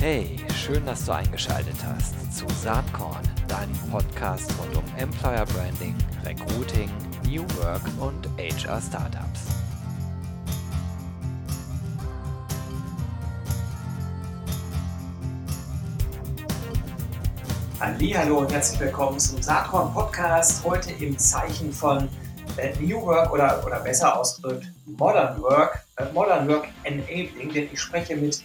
Hey, schön, dass du eingeschaltet hast zu Saatkorn, deinem Podcast rund um Employer Branding, Recruiting, New Work und HR Startups. Hallo und herzlich willkommen zum Saatkorn Podcast. Heute im Zeichen von äh, New Work oder, oder besser ausgedrückt Modern Work, äh, Modern Work Enabling, denn ich spreche mit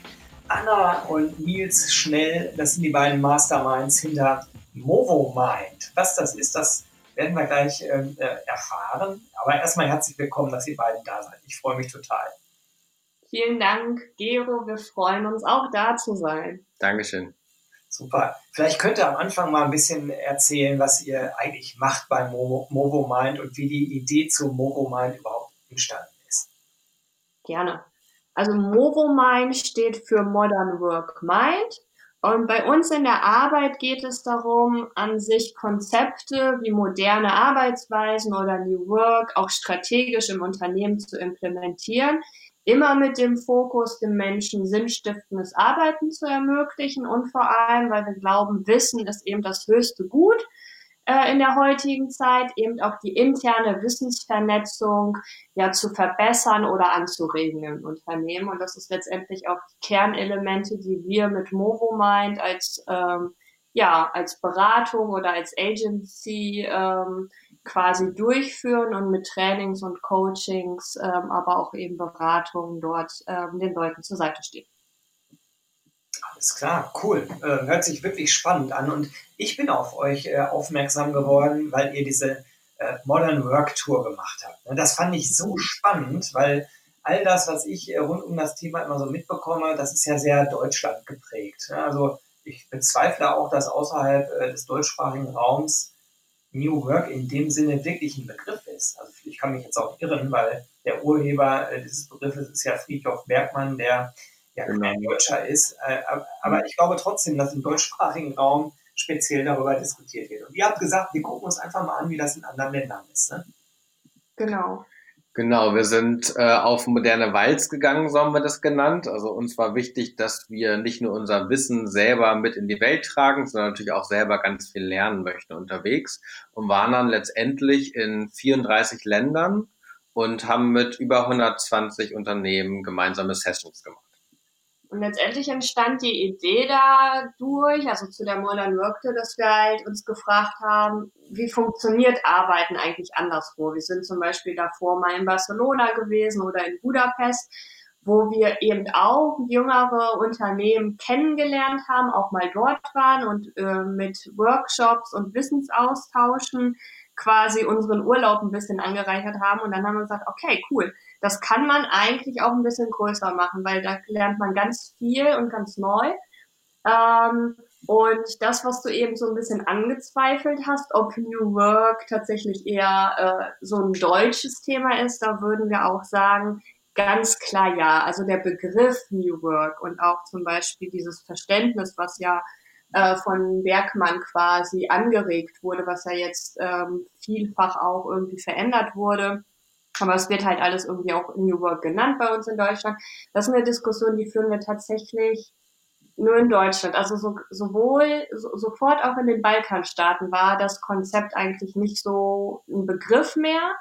Anna und Nils Schnell. Das sind die beiden Masterminds hinter Movo Mind. Was das ist, das werden wir gleich ähm, äh, erfahren. Aber erstmal herzlich willkommen, dass ihr beiden da seid. Ich freue mich total. Vielen Dank, Gero. Wir freuen uns auch da zu sein. Dankeschön. Super. Vielleicht könnt ihr am Anfang mal ein bisschen erzählen, was ihr eigentlich macht bei Movo Mind und wie die Idee zu Movo Mind überhaupt entstanden ist. Gerne. Also Movo Mind steht für Modern Work Mind. Und bei uns in der Arbeit geht es darum, an sich Konzepte wie moderne Arbeitsweisen oder New Work auch strategisch im Unternehmen zu implementieren, immer mit dem Fokus, dem Menschen sinnstiftendes Arbeiten zu ermöglichen und vor allem, weil wir glauben, Wissen ist eben das höchste Gut äh, in der heutigen Zeit, eben auch die interne Wissensvernetzung ja zu verbessern oder anzuregen im Unternehmen. Und das ist letztendlich auch die Kernelemente, die wir mit MovoMind als ähm, ja, als Beratung oder als Agency ähm, quasi durchführen und mit Trainings und Coachings, ähm, aber auch eben Beratungen dort ähm, den Leuten zur Seite stehen. Alles klar, cool. Äh, hört sich wirklich spannend an. Und ich bin auf euch äh, aufmerksam geworden, weil ihr diese äh, Modern Work Tour gemacht habt. Ne, das fand ich so spannend, weil all das, was ich rund um das Thema immer so mitbekomme, das ist ja sehr Deutschland geprägt. Ne? Also ich bezweifle auch, dass außerhalb des deutschsprachigen Raums New Work in dem Sinne wirklich ein Begriff ist. Also ich kann mich jetzt auch irren, weil der Urheber dieses Begriffes ist ja Friedhof Bergmann, der ja genau. kein Deutscher ist. Äh, aber ich glaube trotzdem, dass im deutschsprachigen Raum speziell darüber diskutiert wird. Und ihr habt gesagt, wir gucken uns einfach mal an, wie das in anderen Ländern ist. Ne? Genau. Genau, wir sind äh, auf moderne Walz gegangen, so haben wir das genannt. Also uns war wichtig, dass wir nicht nur unser Wissen selber mit in die Welt tragen, sondern natürlich auch selber ganz viel lernen möchten unterwegs und waren dann letztendlich in 34 Ländern und haben mit über 120 Unternehmen gemeinsame Sessions gemacht. Und letztendlich entstand die Idee dadurch, also zu der Modern Work Tour, dass wir halt uns gefragt haben, wie funktioniert Arbeiten eigentlich anderswo? Wir sind zum Beispiel davor mal in Barcelona gewesen oder in Budapest, wo wir eben auch jüngere Unternehmen kennengelernt haben, auch mal dort waren und äh, mit Workshops und Wissensaustauschen quasi unseren Urlaub ein bisschen angereichert haben. Und dann haben wir gesagt, okay, cool, das kann man eigentlich auch ein bisschen größer machen, weil da lernt man ganz viel und ganz neu. Ähm, und das, was du eben so ein bisschen angezweifelt hast, ob New Work tatsächlich eher äh, so ein deutsches Thema ist, da würden wir auch sagen, ganz klar ja. Also der Begriff New Work und auch zum Beispiel dieses Verständnis, was ja äh, von Bergmann quasi angeregt wurde, was ja jetzt ähm, vielfach auch irgendwie verändert wurde. Aber es wird halt alles irgendwie auch New Work genannt bei uns in Deutschland. Das ist eine Diskussion, die führen wir tatsächlich nur in Deutschland. Also so, sowohl so, sofort auch in den Balkanstaaten war das Konzept eigentlich nicht so ein Begriff mehr.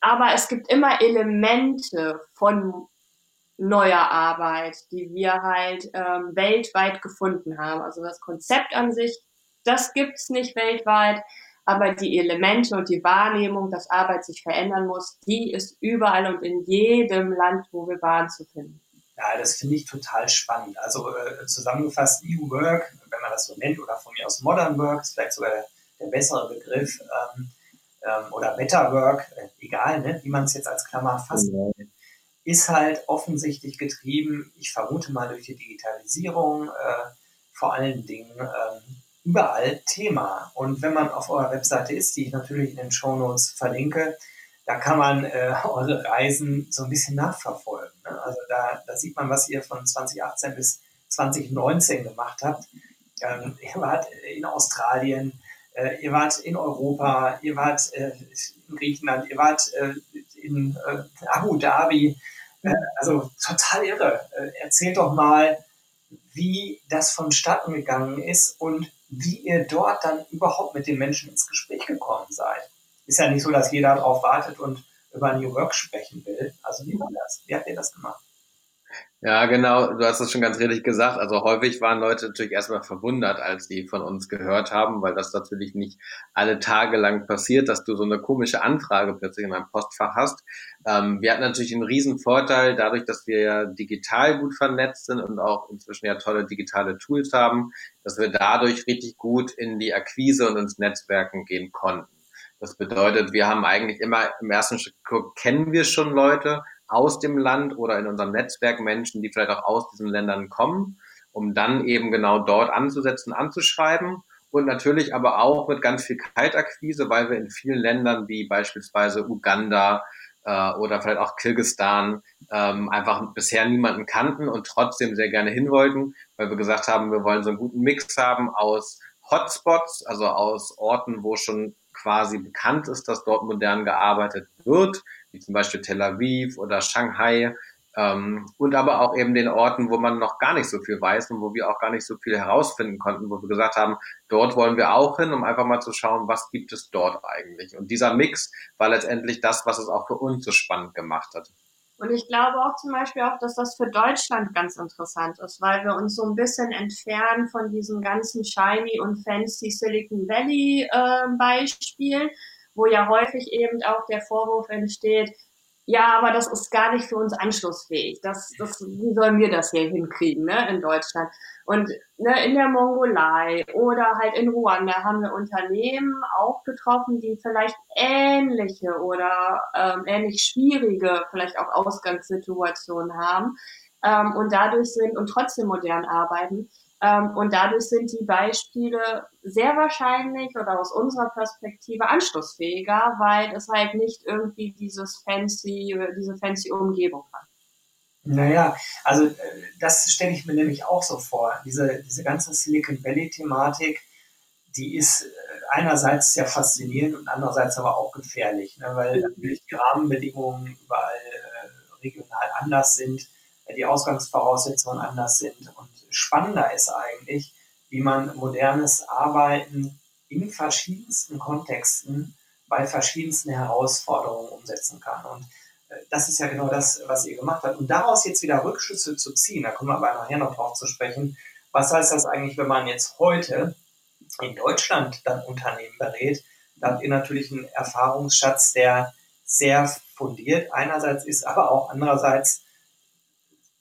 Aber es gibt immer Elemente von neuer Arbeit, die wir halt ähm, weltweit gefunden haben. Also das Konzept an sich, das gibt's nicht weltweit, aber die Elemente und die Wahrnehmung, dass Arbeit sich verändern muss, die ist überall und in jedem Land, wo wir waren, zu finden. Ja, das finde ich total spannend. Also äh, zusammengefasst, New Work, wenn man das so nennt, oder von mir aus Modern Work, ist vielleicht sogar der, der bessere Begriff, ähm, ähm, oder Better Work, äh, egal, ne, wie man es jetzt als Klammer fasst. Mhm ist halt offensichtlich getrieben, ich vermute mal durch die Digitalisierung, äh, vor allen Dingen ähm, überall Thema. Und wenn man auf eurer Webseite ist, die ich natürlich in den Show Notes verlinke, da kann man äh, eure Reisen so ein bisschen nachverfolgen. Ne? Also da, da sieht man, was ihr von 2018 bis 2019 gemacht habt. Ähm, ihr wart in Australien, äh, ihr wart in Europa, ihr wart äh, in Griechenland, ihr wart äh, in äh, Abu Dhabi, äh, also total irre. Äh, erzählt doch mal, wie das vonstatten gegangen ist und wie ihr dort dann überhaupt mit den Menschen ins Gespräch gekommen seid. Ist ja nicht so, dass jeder darauf wartet und über New Work sprechen will. Also wie war das? Wie habt ihr das gemacht? Ja, genau, du hast es schon ganz richtig gesagt. Also häufig waren Leute natürlich erstmal verwundert, als sie von uns gehört haben, weil das natürlich nicht alle Tage lang passiert, dass du so eine komische Anfrage plötzlich in deinem Postfach hast. Ähm, wir hatten natürlich einen riesen Vorteil, dadurch, dass wir ja digital gut vernetzt sind und auch inzwischen ja tolle digitale Tools haben, dass wir dadurch richtig gut in die Akquise und ins Netzwerken gehen konnten. Das bedeutet, wir haben eigentlich immer im ersten Schritt kennen wir schon Leute, aus dem Land oder in unserem Netzwerk Menschen, die vielleicht auch aus diesen Ländern kommen, um dann eben genau dort anzusetzen, anzuschreiben. Und natürlich aber auch mit ganz viel Kaltakquise, weil wir in vielen Ländern wie beispielsweise Uganda äh, oder vielleicht auch Kirgistan ähm, einfach bisher niemanden kannten und trotzdem sehr gerne hin wollten, weil wir gesagt haben, wir wollen so einen guten Mix haben aus Hotspots, also aus Orten, wo schon quasi bekannt ist, dass dort modern gearbeitet wird, wie zum Beispiel Tel Aviv oder Shanghai, ähm, und aber auch eben den Orten, wo man noch gar nicht so viel weiß und wo wir auch gar nicht so viel herausfinden konnten, wo wir gesagt haben, dort wollen wir auch hin, um einfach mal zu schauen, was gibt es dort eigentlich. Und dieser Mix war letztendlich das, was es auch für uns so spannend gemacht hat. Und ich glaube auch zum Beispiel auch, dass das für Deutschland ganz interessant ist, weil wir uns so ein bisschen entfernen von diesem ganzen shiny und fancy Silicon Valley äh, Beispiel wo ja häufig eben auch der Vorwurf entsteht, ja, aber das ist gar nicht für uns anschlussfähig. Das, das, wie sollen wir das hier hinkriegen, ne, in Deutschland? Und ne, in der Mongolei oder halt in Ruanda haben wir Unternehmen auch getroffen, die vielleicht ähnliche oder ähm, ähnlich schwierige, vielleicht auch Ausgangssituationen haben ähm, und dadurch sind und trotzdem modern arbeiten. Ähm, und dadurch sind die Beispiele sehr wahrscheinlich oder aus unserer Perspektive anschlussfähiger, weil es halt nicht irgendwie dieses fancy, diese fancy Umgebung hat. Naja, also äh, das stelle ich mir nämlich auch so vor. Diese, diese ganze Silicon Valley-Thematik, die ist äh, einerseits sehr faszinierend und andererseits aber auch gefährlich, ne? weil natürlich die Rahmenbedingungen überall äh, regional anders sind, die Ausgangsvoraussetzungen anders sind und spannender ist eigentlich, wie man modernes Arbeiten in verschiedensten Kontexten bei verschiedensten Herausforderungen umsetzen kann. Und äh, das ist ja genau das, was ihr gemacht habt. Und daraus jetzt wieder Rückschlüsse zu ziehen, da kommen wir aber nachher noch drauf zu sprechen. Was heißt das eigentlich, wenn man jetzt heute in Deutschland dann Unternehmen berät? Da habt ihr natürlich einen Erfahrungsschatz, der sehr fundiert einerseits ist, aber auch andererseits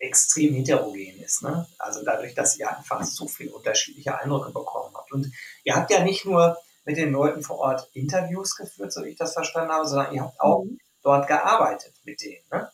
extrem heterogen ist. Ne? Also dadurch, dass ihr einfach so viele unterschiedliche Eindrücke bekommen habt. Und ihr habt ja nicht nur mit den Leuten vor Ort Interviews geführt, so wie ich das verstanden habe, sondern ihr habt auch mhm. dort gearbeitet mit denen. Ne?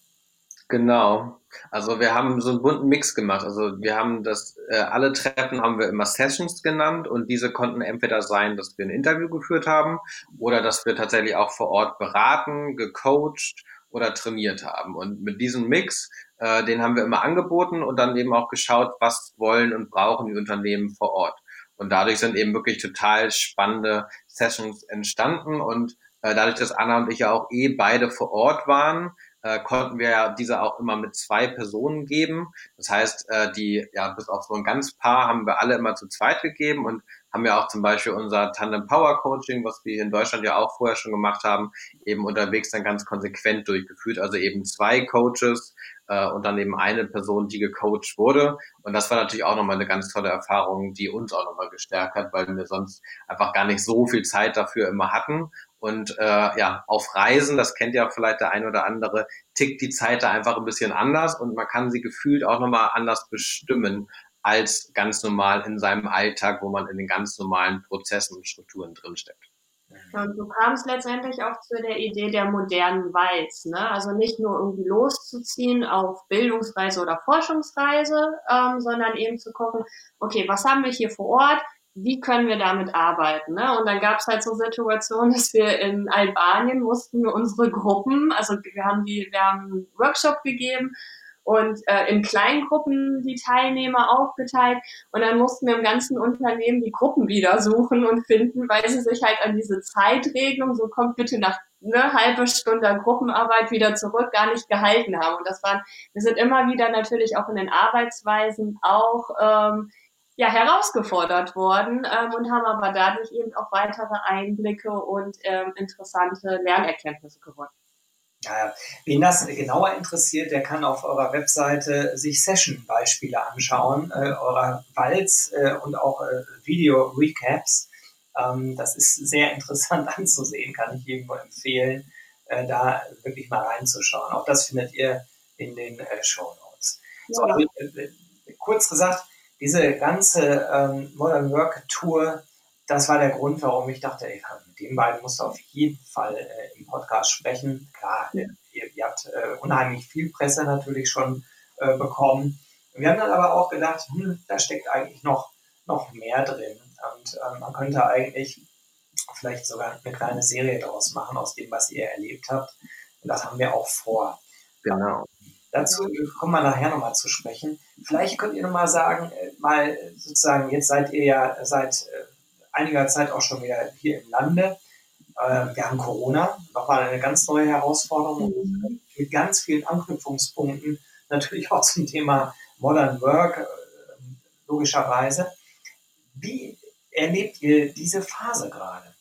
Genau. Also wir haben so einen bunten Mix gemacht. Also wir haben das, äh, alle Treffen haben wir immer Sessions genannt und diese konnten entweder sein, dass wir ein Interview geführt haben oder dass wir tatsächlich auch vor Ort beraten, gecoacht oder trainiert haben. Und mit diesem Mix äh, den haben wir immer angeboten und dann eben auch geschaut, was wollen und brauchen die Unternehmen vor Ort. Und dadurch sind eben wirklich total spannende Sessions entstanden und äh, dadurch, dass Anna und ich ja auch eh beide vor Ort waren, äh, konnten wir ja diese auch immer mit zwei Personen geben. Das heißt, äh, die, ja, bis auf so ein ganz Paar haben wir alle immer zu zweit gegeben und haben ja auch zum Beispiel unser Tandem Power Coaching, was wir in Deutschland ja auch vorher schon gemacht haben, eben unterwegs dann ganz konsequent durchgeführt. Also eben zwei Coaches äh, und dann eben eine Person, die gecoacht wurde. Und das war natürlich auch nochmal eine ganz tolle Erfahrung, die uns auch nochmal gestärkt hat, weil wir sonst einfach gar nicht so viel Zeit dafür immer hatten. Und äh, ja, auf Reisen, das kennt ja vielleicht der ein oder andere, tickt die Zeit da einfach ein bisschen anders und man kann sie gefühlt auch nochmal anders bestimmen als ganz normal in seinem Alltag, wo man in den ganz normalen Prozessen und Strukturen drinsteckt. Und du kamst letztendlich auch zu der Idee der modernen Walz, ne? Also nicht nur irgendwie loszuziehen auf Bildungsreise oder Forschungsreise, ähm, sondern eben zu gucken, okay, was haben wir hier vor Ort? Wie können wir damit arbeiten? Ne? Und dann gab es halt so Situationen, dass wir in Albanien mussten wir unsere Gruppen, also wir haben die, wir haben einen Workshop gegeben und äh, in Kleingruppen die Teilnehmer aufgeteilt. Und dann mussten wir im ganzen Unternehmen die Gruppen wieder suchen und finden, weil sie sich halt an diese Zeitregelung, so kommt bitte nach eine halbe Stunde Gruppenarbeit wieder zurück, gar nicht gehalten haben. Und das waren, wir sind immer wieder natürlich auch in den Arbeitsweisen auch ähm, ja, herausgefordert worden ähm, und haben aber dadurch eben auch weitere Einblicke und ähm, interessante Lernerkenntnisse gewonnen. Ja, wen das genauer interessiert, der kann auf eurer Webseite sich Session-Beispiele anschauen, äh, eurer Walz äh, und auch äh, Video-Recaps. Ähm, das ist sehr interessant anzusehen, kann ich jedem nur empfehlen, äh, da wirklich mal reinzuschauen. Auch das findet ihr in den äh, Show Notes. Ja. So, also, äh, kurz gesagt, diese ganze ähm, Modern Work Tour, das war der Grund, warum ich dachte, ey, mit den beiden musst du auf jeden Fall äh, im Podcast sprechen. Klar, ja. ihr, ihr, habt äh, unheimlich viel Presse natürlich schon äh, bekommen. Wir haben dann aber auch gedacht, hm, da steckt eigentlich noch, noch mehr drin. Und ähm, man könnte eigentlich vielleicht sogar eine kleine Serie daraus machen, aus dem, was ihr erlebt habt. Und das haben wir auch vor. Genau. Dazu kommen wir nachher nochmal zu sprechen. Vielleicht könnt ihr nochmal sagen, äh, mal sozusagen, jetzt seid ihr ja seit äh, einiger Zeit auch schon wieder hier im Lande. Äh, wir haben Corona, nochmal eine ganz neue Herausforderung mhm. mit ganz vielen Anknüpfungspunkten, natürlich auch zum Thema Modern Work, logischerweise. Wie erlebt ihr diese Phase gerade?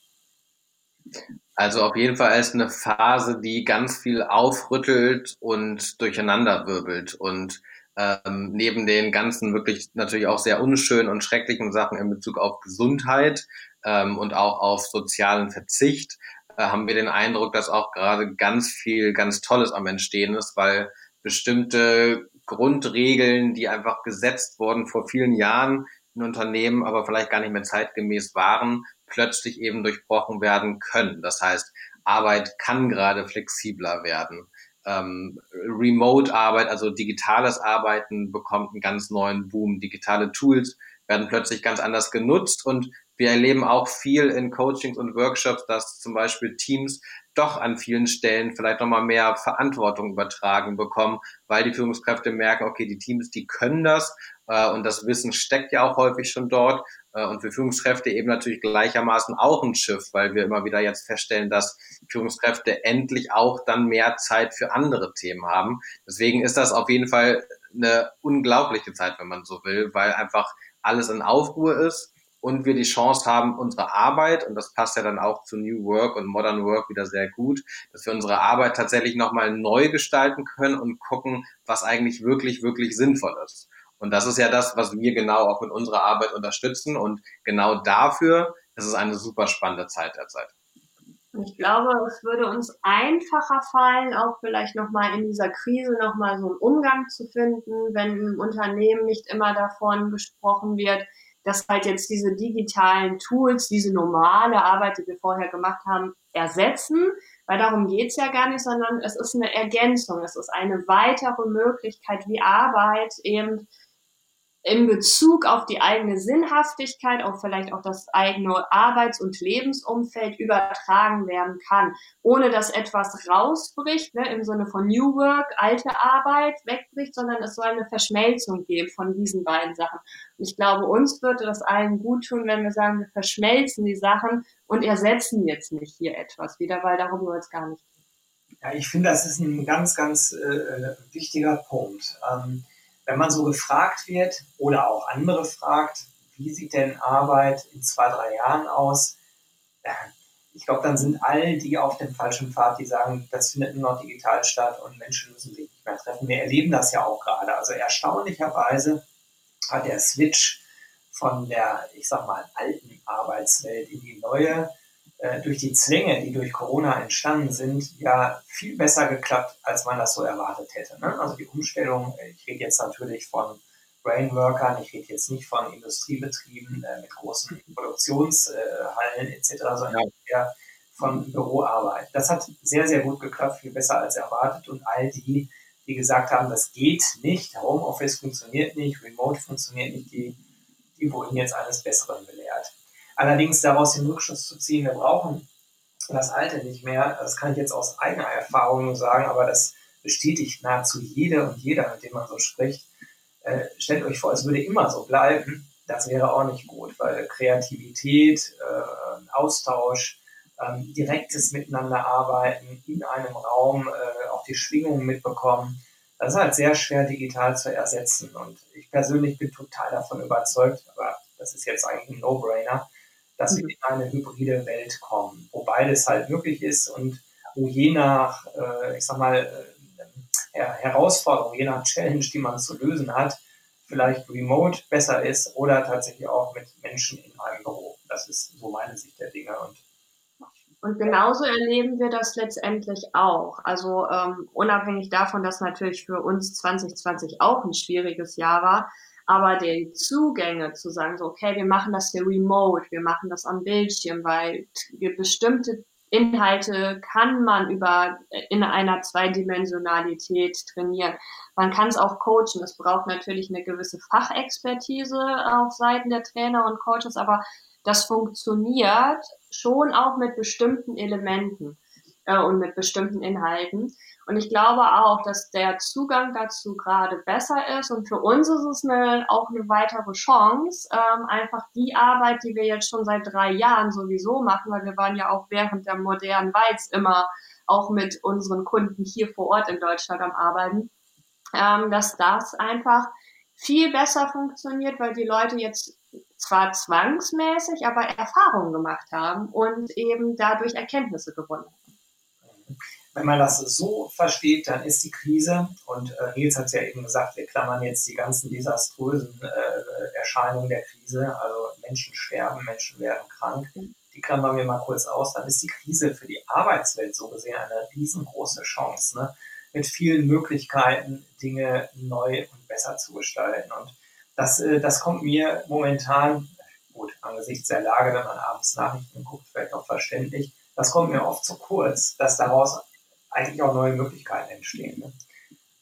Also auf jeden Fall als eine Phase, die ganz viel aufrüttelt und durcheinanderwirbelt und ähm, neben den ganzen wirklich natürlich auch sehr unschönen und schrecklichen Sachen in Bezug auf Gesundheit ähm, und auch auf sozialen Verzicht äh, haben wir den Eindruck, dass auch gerade ganz viel ganz Tolles am Entstehen ist, weil bestimmte Grundregeln, die einfach gesetzt wurden vor vielen Jahren in Unternehmen, aber vielleicht gar nicht mehr zeitgemäß waren, plötzlich eben durchbrochen werden können. Das heißt, Arbeit kann gerade flexibler werden. Ähm, Remote-Arbeit, also digitales Arbeiten, bekommt einen ganz neuen Boom. Digitale Tools werden plötzlich ganz anders genutzt und wir erleben auch viel in Coachings und Workshops, dass zum Beispiel Teams doch an vielen Stellen vielleicht nochmal mehr Verantwortung übertragen bekommen, weil die Führungskräfte merken, okay, die Teams, die können das äh, und das Wissen steckt ja auch häufig schon dort äh, und für Führungskräfte eben natürlich gleichermaßen auch ein Schiff, weil wir immer wieder jetzt feststellen, dass Führungskräfte endlich auch dann mehr Zeit für andere Themen haben. Deswegen ist das auf jeden Fall eine unglaubliche Zeit, wenn man so will, weil einfach alles in Aufruhr ist und wir die Chance haben, unsere Arbeit, und das passt ja dann auch zu New Work und Modern Work wieder sehr gut, dass wir unsere Arbeit tatsächlich nochmal neu gestalten können und gucken, was eigentlich wirklich, wirklich sinnvoll ist. Und das ist ja das, was wir genau auch in unserer Arbeit unterstützen. Und genau dafür ist es eine super spannende Zeit derzeit. Ich glaube, es würde uns einfacher fallen, auch vielleicht nochmal in dieser Krise nochmal so einen Umgang zu finden, wenn im Unternehmen nicht immer davon gesprochen wird, dass halt jetzt diese digitalen Tools, diese normale Arbeit, die wir vorher gemacht haben, ersetzen, weil darum geht's ja gar nicht, sondern es ist eine Ergänzung, es ist eine weitere Möglichkeit, wie Arbeit eben in Bezug auf die eigene Sinnhaftigkeit, auf vielleicht auch das eigene Arbeits- und Lebensumfeld übertragen werden kann, ohne dass etwas rausbricht, ne, im Sinne von New Work, alte Arbeit wegbricht, sondern es soll eine Verschmelzung geben von diesen beiden Sachen. Und ich glaube, uns würde das allen gut tun, wenn wir sagen, wir verschmelzen die Sachen und ersetzen jetzt nicht hier etwas wieder, weil darum soll es gar nicht gehen. Ja, ich finde, das ist ein ganz, ganz äh, wichtiger Punkt. Ähm, wenn man so gefragt wird oder auch andere fragt, wie sieht denn Arbeit in zwei, drei Jahren aus? Ich glaube, dann sind all die auf dem falschen Pfad, die sagen, das findet nur noch digital statt und Menschen müssen sich nicht mehr treffen. Wir erleben das ja auch gerade. Also erstaunlicherweise hat der Switch von der, ich sag mal, alten Arbeitswelt in die neue äh, durch die Zwänge, die durch Corona entstanden sind, ja viel besser geklappt, als man das so erwartet hätte. Ne? Also die Umstellung, äh, ich rede jetzt natürlich von Brainworkern, ich rede jetzt nicht von Industriebetrieben äh, mit großen Produktionshallen äh, etc., sondern eher von Büroarbeit. Das hat sehr, sehr gut geklappt, viel besser als erwartet und all die, die gesagt haben, das geht nicht, Homeoffice funktioniert nicht, Remote funktioniert nicht, die, die wurden jetzt eines Besseren belehrt. Allerdings daraus den Rückschluss zu ziehen, wir brauchen das Alte nicht mehr, das kann ich jetzt aus eigener Erfahrung nur sagen, aber das bestätigt nahezu jede und jeder, mit dem man so spricht. Äh, stellt euch vor, es würde immer so bleiben. Das wäre auch nicht gut, weil Kreativität, äh, Austausch, ähm, direktes Miteinanderarbeiten in einem Raum, äh, auch die Schwingungen mitbekommen, das ist halt sehr schwer digital zu ersetzen. Und ich persönlich bin total davon überzeugt, aber das ist jetzt eigentlich ein No-Brainer, dass wir mhm. in eine hybride Welt kommen, wo beides halt möglich ist und wo je nach, äh, ich sag mal, äh, Herausforderung, je nach Challenge, die man zu lösen hat, vielleicht remote besser ist oder tatsächlich auch mit Menschen in einem Büro. Das ist so meine Sicht der Dinge. Und und genauso erleben wir das letztendlich auch. Also ähm, unabhängig davon, dass natürlich für uns 2020 auch ein schwieriges Jahr war, aber die Zugänge zu sagen, so, okay, wir machen das hier remote, wir machen das am Bildschirm, weil bestimmte Inhalte kann man über in einer Zweidimensionalität trainieren. Man kann es auch coachen. Es braucht natürlich eine gewisse Fachexpertise auf Seiten der Trainer und Coaches, aber das funktioniert schon auch mit bestimmten Elementen äh, und mit bestimmten Inhalten. Und ich glaube auch, dass der Zugang dazu gerade besser ist. Und für uns ist es eine, auch eine weitere Chance, ähm, einfach die Arbeit, die wir jetzt schon seit drei Jahren sowieso machen, weil wir waren ja auch während der modernen Weiz immer auch mit unseren Kunden hier vor Ort in Deutschland am Arbeiten, ähm, dass das einfach viel besser funktioniert, weil die Leute jetzt zwar zwangsmäßig, aber Erfahrungen gemacht haben und eben dadurch Erkenntnisse gewonnen haben. Wenn man das so versteht, dann ist die Krise, und äh, Nils hat es ja eben gesagt, wir klammern jetzt die ganzen desaströsen äh, Erscheinungen der Krise, also Menschen sterben, Menschen werden krank, die klammern wir mal kurz aus, dann ist die Krise für die Arbeitswelt so gesehen eine riesengroße Chance, ne? mit vielen Möglichkeiten, Dinge neu und besser zu gestalten. Und das, äh, das kommt mir momentan, gut, angesichts der Lage, wenn man abends Nachrichten guckt, vielleicht auch verständlich, das kommt mir oft zu kurz, dass daraus eigentlich auch neue Möglichkeiten entstehen. Ne?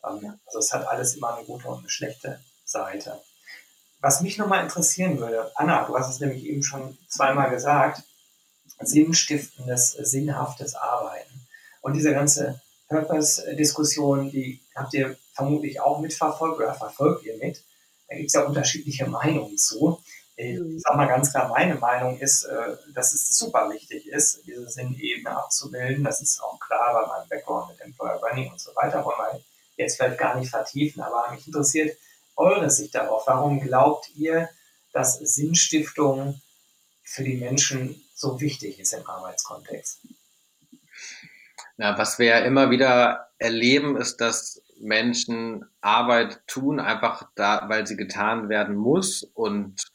Ähm, also es hat alles immer eine gute und eine schlechte Seite. Was mich nochmal interessieren würde, Anna, du hast es nämlich eben schon zweimal gesagt, sinnstiftendes, sinnhaftes Arbeiten. Und diese ganze Purpose-Diskussion, die habt ihr vermutlich auch mitverfolgt oder verfolgt ihr mit. Da gibt es ja unterschiedliche Meinungen zu. Ich mhm. sage mal ganz klar, meine Meinung ist, äh, dass es super wichtig ist, diese Sinnebene abzubilden. Das ist auch klar bei meinem Background mit Employer Branding und so weiter. Wollen wir jetzt vielleicht gar nicht vertiefen, aber mich interessiert eure Sicht darauf. Warum glaubt ihr, dass Sinnstiftung für die Menschen so wichtig ist im Arbeitskontext? Ja, was wir ja immer wieder erleben, ist, dass Menschen Arbeit tun, einfach da, weil sie getan werden muss und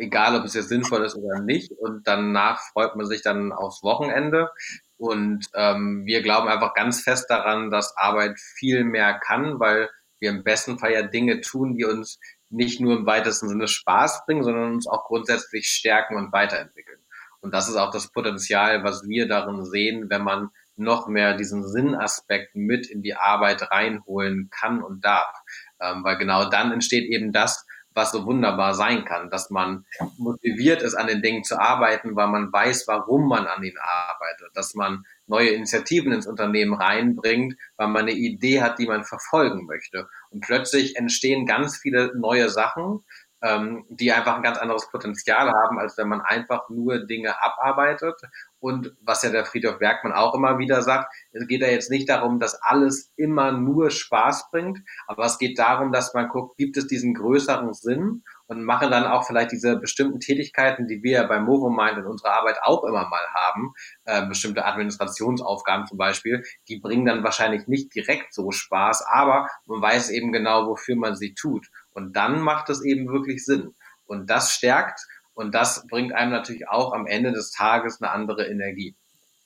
egal, ob es jetzt sinnvoll ist oder nicht. Und danach freut man sich dann aufs Wochenende. Und ähm, wir glauben einfach ganz fest daran, dass Arbeit viel mehr kann, weil wir im besten Fall ja Dinge tun, die uns nicht nur im weitesten Sinne Spaß bringen, sondern uns auch grundsätzlich stärken und weiterentwickeln. Und das ist auch das Potenzial, was wir darin sehen, wenn man noch mehr diesen Sinnaspekt mit in die Arbeit reinholen kann und darf. Ähm, weil genau dann entsteht eben das, was so wunderbar sein kann, dass man motiviert ist, an den Dingen zu arbeiten, weil man weiß, warum man an ihnen arbeitet, dass man neue Initiativen ins Unternehmen reinbringt, weil man eine Idee hat, die man verfolgen möchte. Und plötzlich entstehen ganz viele neue Sachen, ähm, die einfach ein ganz anderes Potenzial haben, als wenn man einfach nur Dinge abarbeitet. Und was ja der Friedhof Bergmann auch immer wieder sagt, es geht ja jetzt nicht darum, dass alles immer nur Spaß bringt, aber es geht darum, dass man guckt, gibt es diesen größeren Sinn und machen dann auch vielleicht diese bestimmten Tätigkeiten, die wir beim Movomind in unserer Arbeit auch immer mal haben, äh, bestimmte Administrationsaufgaben zum Beispiel, die bringen dann wahrscheinlich nicht direkt so Spaß, aber man weiß eben genau, wofür man sie tut. Und dann macht es eben wirklich Sinn. Und das stärkt und das bringt einem natürlich auch am Ende des Tages eine andere Energie.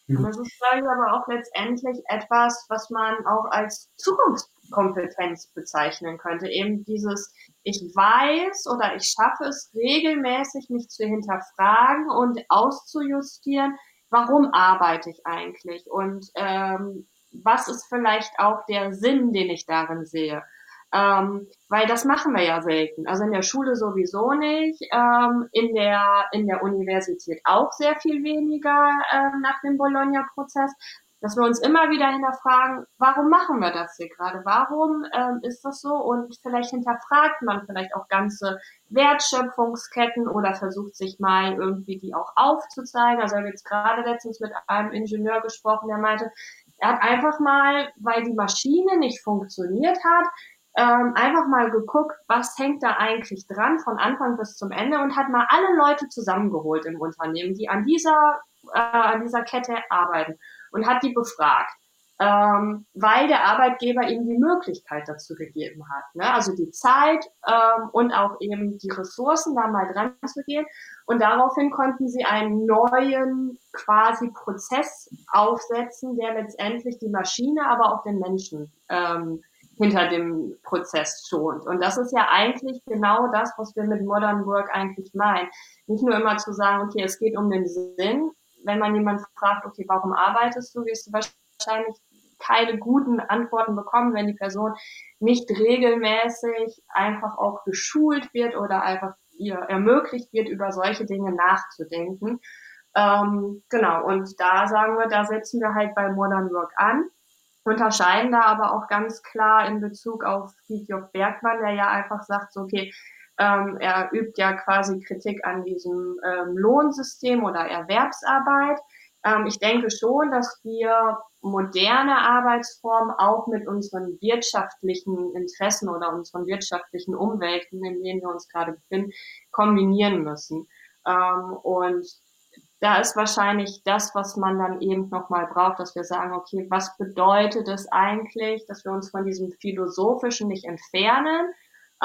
Das ist aber auch letztendlich etwas, was man auch als Zukunftskompetenz bezeichnen könnte. Eben dieses, ich weiß oder ich schaffe es regelmäßig, mich zu hinterfragen und auszujustieren, warum arbeite ich eigentlich und ähm, was ist vielleicht auch der Sinn, den ich darin sehe. Ähm, weil das machen wir ja selten. Also in der Schule sowieso nicht, ähm, in, der, in der Universität auch sehr viel weniger ähm, nach dem Bologna-Prozess. Dass wir uns immer wieder hinterfragen, warum machen wir das hier gerade? Warum ähm, ist das so? Und vielleicht hinterfragt man vielleicht auch ganze Wertschöpfungsketten oder versucht sich mal irgendwie die auch aufzuzeigen. Also ich habe jetzt gerade letztens mit einem Ingenieur gesprochen, der meinte, er hat einfach mal, weil die Maschine nicht funktioniert hat, ähm, einfach mal geguckt, was hängt da eigentlich dran von Anfang bis zum Ende und hat mal alle Leute zusammengeholt im Unternehmen, die an dieser, äh, an dieser Kette arbeiten und hat die befragt. Ähm, weil der Arbeitgeber ihm die Möglichkeit dazu gegeben hat. Ne? Also die Zeit ähm, und auch eben die Ressourcen, da mal dran zu gehen. Und daraufhin konnten sie einen neuen quasi Prozess aufsetzen, der letztendlich die Maschine, aber auch den Menschen ähm, hinter dem Prozess schont. Und das ist ja eigentlich genau das, was wir mit Modern Work eigentlich meinen. Nicht nur immer zu sagen, okay, es geht um den Sinn. Wenn man jemanden fragt, okay, warum arbeitest du, wirst du wahrscheinlich keine guten Antworten bekommen, wenn die Person nicht regelmäßig einfach auch geschult wird oder einfach ihr ermöglicht wird, über solche Dinge nachzudenken. Ähm, genau, und da sagen wir, da setzen wir halt bei Modern Work an unterscheiden da aber auch ganz klar in Bezug auf Fridtjof Bergmann, der ja einfach sagt, so, okay, ähm, er übt ja quasi Kritik an diesem ähm, Lohnsystem oder Erwerbsarbeit. Ähm, ich denke schon, dass wir moderne Arbeitsformen auch mit unseren wirtschaftlichen Interessen oder unseren wirtschaftlichen Umwelten, in denen wir uns gerade befinden, kombinieren müssen. Ähm, und da ist wahrscheinlich das, was man dann eben nochmal braucht, dass wir sagen, okay, was bedeutet es eigentlich, dass wir uns von diesem Philosophischen nicht entfernen,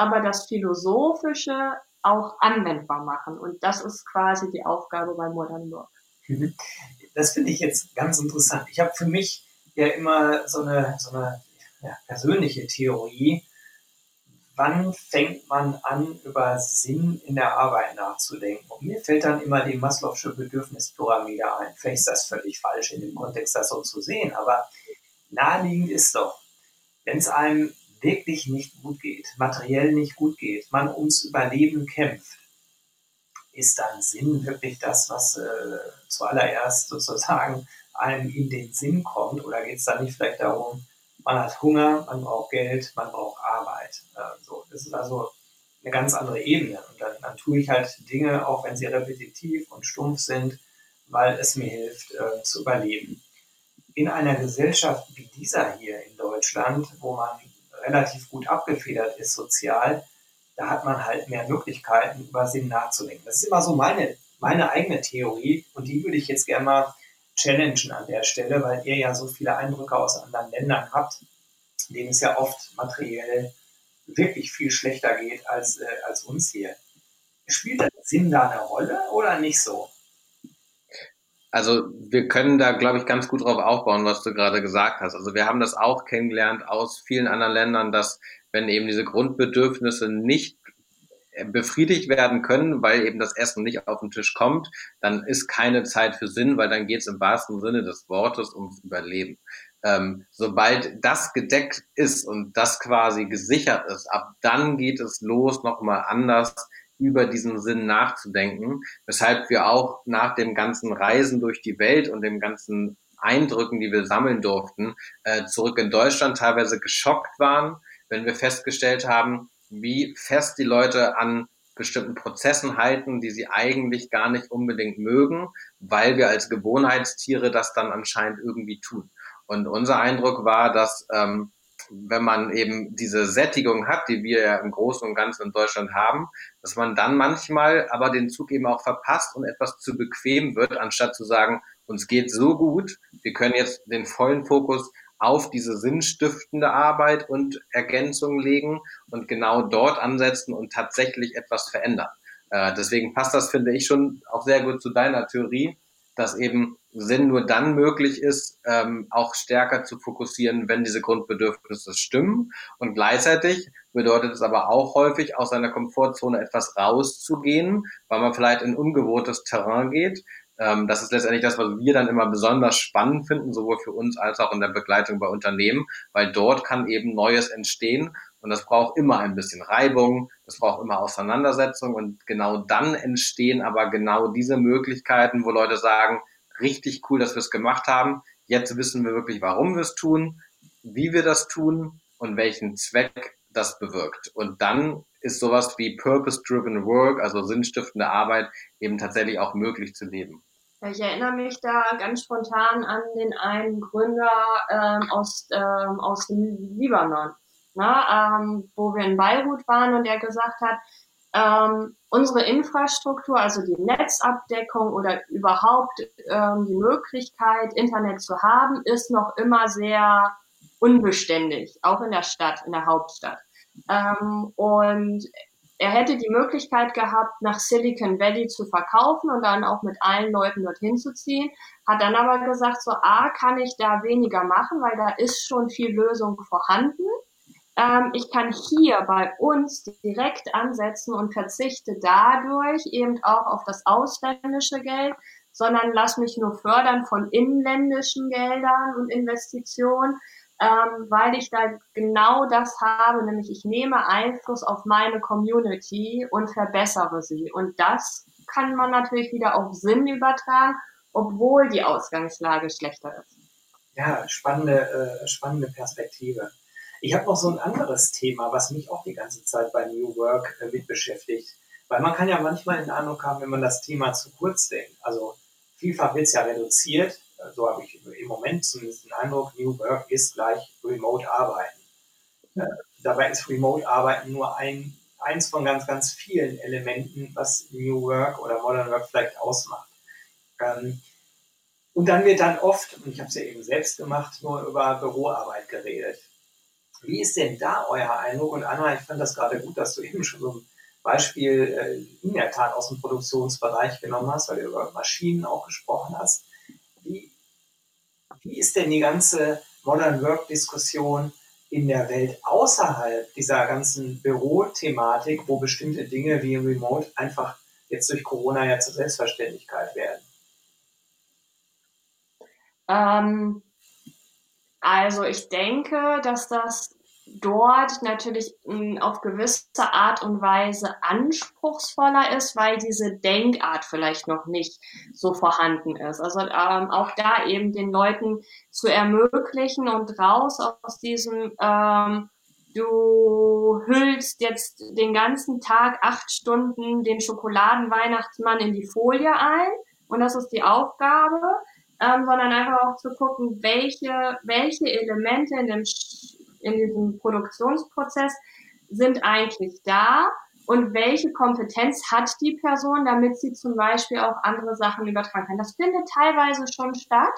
aber das Philosophische auch anwendbar machen. Und das ist quasi die Aufgabe bei Modern Work. Mhm. Das finde ich jetzt ganz interessant. Ich habe für mich ja immer so eine, so eine ja, persönliche Theorie, wann fängt man an, über Sinn in der Arbeit nachzudenken? Und mir fällt dann immer die Maslow'sche Bedürfnispyramide ein. Vielleicht ist das völlig falsch in dem Kontext, das so zu sehen, aber naheliegend ist doch, wenn es einem wirklich nicht gut geht, materiell nicht gut geht, man ums Überleben kämpft, ist dann Sinn wirklich das, was äh, zuallererst sozusagen einem in den Sinn kommt? Oder geht es dann nicht vielleicht darum, man hat Hunger, man braucht Geld, man braucht Arbeit. Äh, so, das ist also eine ganz andere Ebene. Und dann, dann tue ich halt Dinge, auch wenn sie repetitiv und stumpf sind, weil es mir hilft, äh, zu überleben. In einer Gesellschaft wie dieser hier in Deutschland, wo man relativ gut abgefedert ist sozial, da hat man halt mehr Möglichkeiten, über Sinn nachzudenken. Das ist immer so meine, meine eigene Theorie und die würde ich jetzt gerne mal challengen an der Stelle, weil ihr ja so viele Eindrücke aus anderen Ländern habt, denen es ja oft materiell wirklich viel schlechter geht als, äh, als uns hier. Spielt der Sinn da eine Rolle oder nicht so? Also wir können da, glaube ich, ganz gut drauf aufbauen, was du gerade gesagt hast. Also wir haben das auch kennengelernt aus vielen anderen Ländern, dass wenn eben diese Grundbedürfnisse nicht befriedigt werden können, weil eben das Essen nicht auf den Tisch kommt, dann ist keine Zeit für Sinn, weil dann geht es im wahrsten Sinne des Wortes ums Überleben. Ähm, sobald das gedeckt ist und das quasi gesichert ist, ab dann geht es los, nochmal anders über diesen Sinn nachzudenken, weshalb wir auch nach dem ganzen Reisen durch die Welt und dem ganzen Eindrücken, die wir sammeln durften, äh, zurück in Deutschland teilweise geschockt waren, wenn wir festgestellt haben, wie fest die Leute an bestimmten Prozessen halten, die sie eigentlich gar nicht unbedingt mögen, weil wir als Gewohnheitstiere das dann anscheinend irgendwie tun. Und unser Eindruck war, dass ähm, wenn man eben diese Sättigung hat, die wir ja im Großen und Ganzen in Deutschland haben, dass man dann manchmal aber den Zug eben auch verpasst und etwas zu bequem wird, anstatt zu sagen, uns geht so gut, wir können jetzt den vollen Fokus auf diese sinnstiftende Arbeit und Ergänzung legen und genau dort ansetzen und tatsächlich etwas verändern. Äh, deswegen passt das, finde ich, schon auch sehr gut zu deiner Theorie, dass eben Sinn nur dann möglich ist, ähm, auch stärker zu fokussieren, wenn diese Grundbedürfnisse stimmen. Und gleichzeitig bedeutet es aber auch häufig, aus seiner Komfortzone etwas rauszugehen, weil man vielleicht in ungewohntes Terrain geht, ähm, das ist letztendlich das, was wir dann immer besonders spannend finden, sowohl für uns als auch in der Begleitung bei Unternehmen, weil dort kann eben Neues entstehen. Und das braucht immer ein bisschen Reibung, das braucht immer Auseinandersetzung. Und genau dann entstehen aber genau diese Möglichkeiten, wo Leute sagen, richtig cool, dass wir es gemacht haben. jetzt wissen wir wirklich, warum wir es tun, wie wir das tun und welchen Zweck das bewirkt. Und dann ist sowas wie Purpose-Driven Work, also sinnstiftende Arbeit, eben tatsächlich auch möglich zu leben. Ich erinnere mich da ganz spontan an den einen Gründer ähm, aus, ähm, aus dem Libanon, ne, ähm, wo wir in Beirut waren und der gesagt hat, ähm, unsere Infrastruktur, also die Netzabdeckung oder überhaupt ähm, die Möglichkeit, Internet zu haben, ist noch immer sehr unbeständig, auch in der Stadt, in der Hauptstadt. Ähm, und er hätte die Möglichkeit gehabt, nach Silicon Valley zu verkaufen und dann auch mit allen Leuten dorthin zu ziehen, hat dann aber gesagt, so, A, kann ich da weniger machen, weil da ist schon viel Lösung vorhanden. Ähm, ich kann hier bei uns direkt ansetzen und verzichte dadurch eben auch auf das ausländische Geld, sondern lass mich nur fördern von inländischen Geldern und Investitionen ähm, weil ich da genau das habe, nämlich ich nehme Einfluss auf meine Community und verbessere sie. Und das kann man natürlich wieder auf Sinn übertragen, obwohl die Ausgangslage schlechter ist. Ja, spannende, äh, spannende Perspektive. Ich habe noch so ein anderes Thema, was mich auch die ganze Zeit bei New Work äh, mit beschäftigt. Weil man kann ja manchmal den Eindruck haben, wenn man das Thema zu kurz denkt. Also vielfach wird es ja reduziert so habe ich im Moment zumindest den Eindruck, New Work ist gleich Remote Arbeiten. Äh, dabei ist Remote Arbeiten nur ein, eins von ganz, ganz vielen Elementen, was New Work oder Modern Work vielleicht ausmacht. Ähm, und dann wird dann oft, und ich habe es ja eben selbst gemacht, nur über Büroarbeit geredet. Wie ist denn da euer Eindruck? Und Anna, ich fand das gerade gut, dass du eben schon so ein Beispiel äh, in der Tat aus dem Produktionsbereich genommen hast, weil du über Maschinen auch gesprochen hast. Wie, wie ist denn die ganze Modern Work-Diskussion in der Welt außerhalb dieser ganzen Bürothematik, wo bestimmte Dinge wie Remote einfach jetzt durch Corona ja zur Selbstverständlichkeit werden? Ähm, also ich denke, dass das dort natürlich hm, auf gewisse Art und Weise anspruchsvoller ist, weil diese Denkart vielleicht noch nicht so vorhanden ist. Also ähm, auch da eben den Leuten zu ermöglichen und raus aus diesem, ähm, du hüllst jetzt den ganzen Tag acht Stunden den Schokoladenweihnachtsmann in die Folie ein und das ist die Aufgabe, ähm, sondern einfach auch zu gucken, welche, welche Elemente in dem in diesem Produktionsprozess sind eigentlich da und welche Kompetenz hat die Person, damit sie zum Beispiel auch andere Sachen übertragen kann. Das findet teilweise schon statt,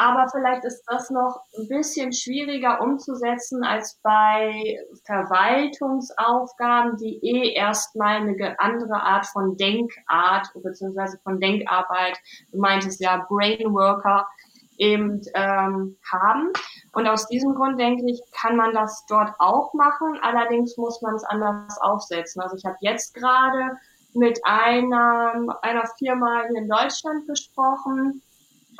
aber vielleicht ist das noch ein bisschen schwieriger umzusetzen als bei Verwaltungsaufgaben, die eh erstmal eine andere Art von Denkart bzw. von Denkarbeit, du meintest ja Brainworker, eben ähm, haben. Und aus diesem Grund denke ich, kann man das dort auch machen. Allerdings muss man es anders aufsetzen. Also ich habe jetzt gerade mit einer, einer Firma hier in Deutschland gesprochen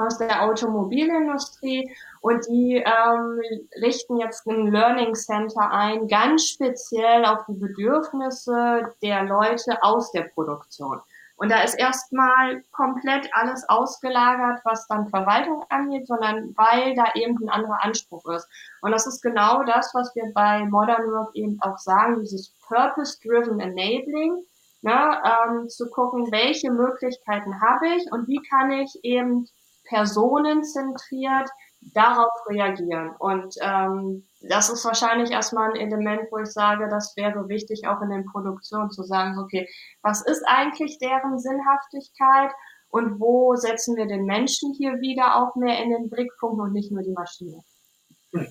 aus der Automobilindustrie und die ähm, richten jetzt ein Learning Center ein, ganz speziell auf die Bedürfnisse der Leute aus der Produktion. Und da ist erstmal komplett alles ausgelagert, was dann Verwaltung angeht, sondern weil da eben ein anderer Anspruch ist. Und das ist genau das, was wir bei Modern Work eben auch sagen, dieses Purpose-Driven Enabling, ne, ähm, zu gucken, welche Möglichkeiten habe ich und wie kann ich eben personenzentriert darauf reagieren. Und ähm, das ist wahrscheinlich erstmal ein Element, wo ich sage, das wäre wichtig, auch in den Produktionen zu sagen, okay, was ist eigentlich deren Sinnhaftigkeit und wo setzen wir den Menschen hier wieder auch mehr in den Blickpunkt und nicht nur die Maschine? Hm.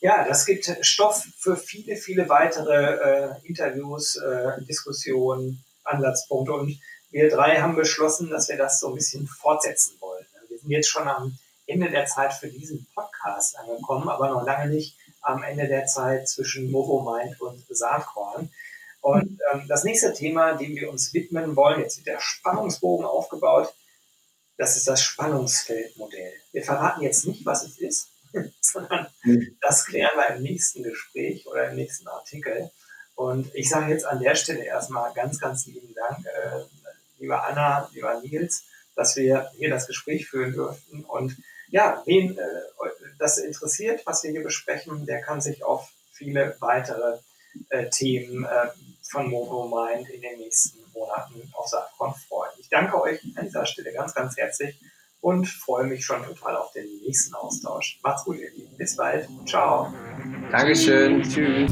Ja, das gibt Stoff für viele, viele weitere äh, Interviews, äh, Diskussionen, Ansatzpunkte. Und wir drei haben beschlossen, dass wir das so ein bisschen fortsetzen wollen. Sind jetzt schon am Ende der Zeit für diesen Podcast angekommen, aber noch lange nicht am Ende der Zeit zwischen Movomind und Saatkorn. Und ähm, das nächste Thema, dem wir uns widmen wollen, jetzt wird der Spannungsbogen aufgebaut, das ist das Spannungsfeldmodell. Wir verraten jetzt nicht, was es ist, sondern mhm. das klären wir im nächsten Gespräch oder im nächsten Artikel. Und ich sage jetzt an der Stelle erstmal ganz, ganz lieben Dank, äh, lieber Anna, lieber Nils, dass wir hier das Gespräch führen durften. Und ja, wen äh, das interessiert, was wir hier besprechen, der kann sich auf viele weitere äh, Themen äh, von MovoMind in den nächsten Monaten auf Saatkorn freuen. Ich danke euch an dieser Stelle ganz, ganz herzlich und freue mich schon total auf den nächsten Austausch. Macht's gut, ihr Lieben. Bis bald. Ciao. Dankeschön. Tschüss.